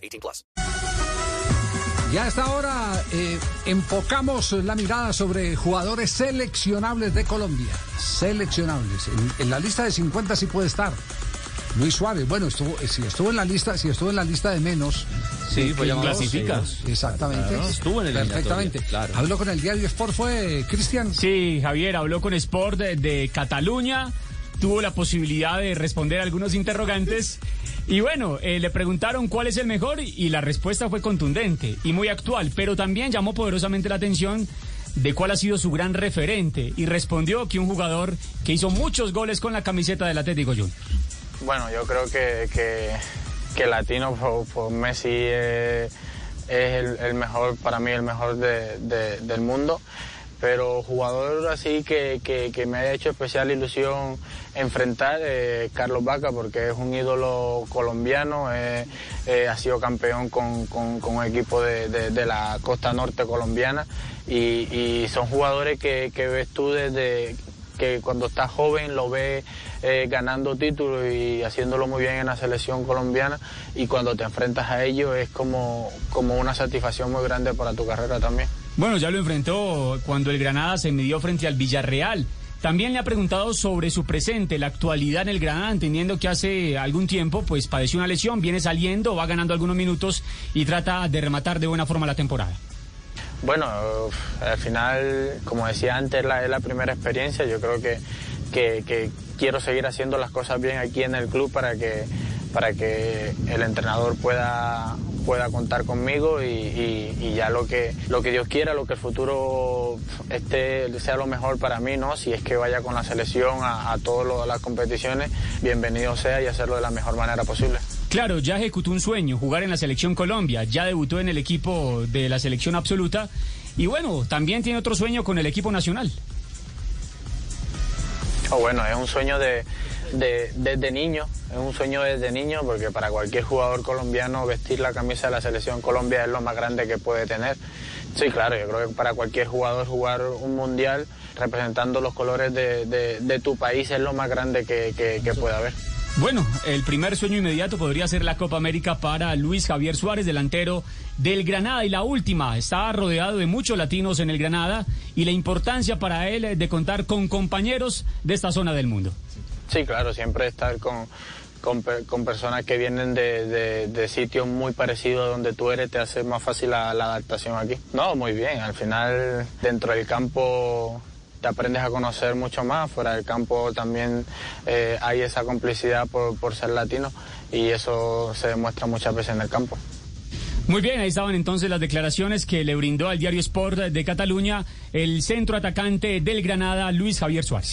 18 plus. Ya a esta hora eh, enfocamos la mirada sobre jugadores seleccionables de Colombia. Seleccionables. En, en la lista de 50 sí puede estar. Luis Suárez, bueno, estuvo, eh, si estuvo en la lista, si estuvo en la lista de menos. Sí, eh, pues ya que- clasifica. Exactamente. Claro, estuvo en el Perfectamente. claro. Habló con el diario Sport, fue Cristian. Sí, Javier habló con Sport de, de Cataluña, tuvo la posibilidad de responder algunos interrogantes y bueno, eh, le preguntaron cuál es el mejor y la respuesta fue contundente y muy actual, pero también llamó poderosamente la atención de cuál ha sido su gran referente y respondió que un jugador que hizo muchos goles con la camiseta del Atlético Junior. Bueno, yo creo que, que, latino por, Messi es, es el, mejor, para mí el mejor de- del mundo. Pero jugador así que, que, me haya hecho especial ilusión enfrentar eh, Carlos Vaca porque es un ídolo colombiano, eh, eh, ha sido campeón con, con- un equipo de, de- de la costa norte colombiana y, y son jugadores que, que ves tú desde que cuando estás joven lo ves eh, ganando títulos y haciéndolo muy bien en la selección colombiana y cuando te enfrentas a ellos es como, como una satisfacción muy grande para tu carrera también. Bueno, ya lo enfrentó cuando el Granada se midió frente al Villarreal. También le ha preguntado sobre su presente, la actualidad en el Granada, entendiendo que hace algún tiempo pues padeció una lesión, viene saliendo, va ganando algunos minutos y trata de rematar de buena forma la temporada. Bueno, al final, como decía antes, es la primera experiencia. Yo creo que, que- que quiero seguir haciendo las cosas bien aquí en el club para que, para que el entrenador pueda, pueda contar conmigo y, y- y ya lo que, lo que Dios quiera, lo que el futuro esté, sea lo mejor para mí, ¿no? Si es que vaya con la selección a, a todas las competiciones, bienvenido sea y hacerlo de la mejor manera posible. Claro, ya ejecutó un sueño, jugar en la selección Colombia, ya debutó en el equipo de la selección absoluta y bueno, también tiene otro sueño con el equipo nacional. Oh, bueno, es un sueño de, de- desde niño, es un sueño desde niño porque para cualquier jugador colombiano vestir la camisa de la selección Colombia es lo más grande que puede tener. Sí, claro, yo creo que para cualquier jugador jugar un mundial representando los colores de, de- tu país es lo más grande que, que, puede haber. Bueno, el primer sueño inmediato podría ser la Copa América para Luis Javier Suárez, delantero del Granada. Y la última, está rodeado de muchos latinos en el Granada y la importancia para él de contar con compañeros de esta zona del mundo. Sí, claro, siempre estar con, con, per- con personas que vienen de, de- sitios muy parecidos a donde tú eres te hace más fácil la, la adaptación aquí. No, muy bien, al final dentro del campo te aprendes a conocer mucho más, fuera del campo también eh, hay esa complicidad por, por ser latino y eso se demuestra muchas veces en el campo. Muy bien, ahí estaban entonces las declaraciones que le brindó al diario Sport de Cataluña el centro atacante del Granada, Luis Javier Suárez.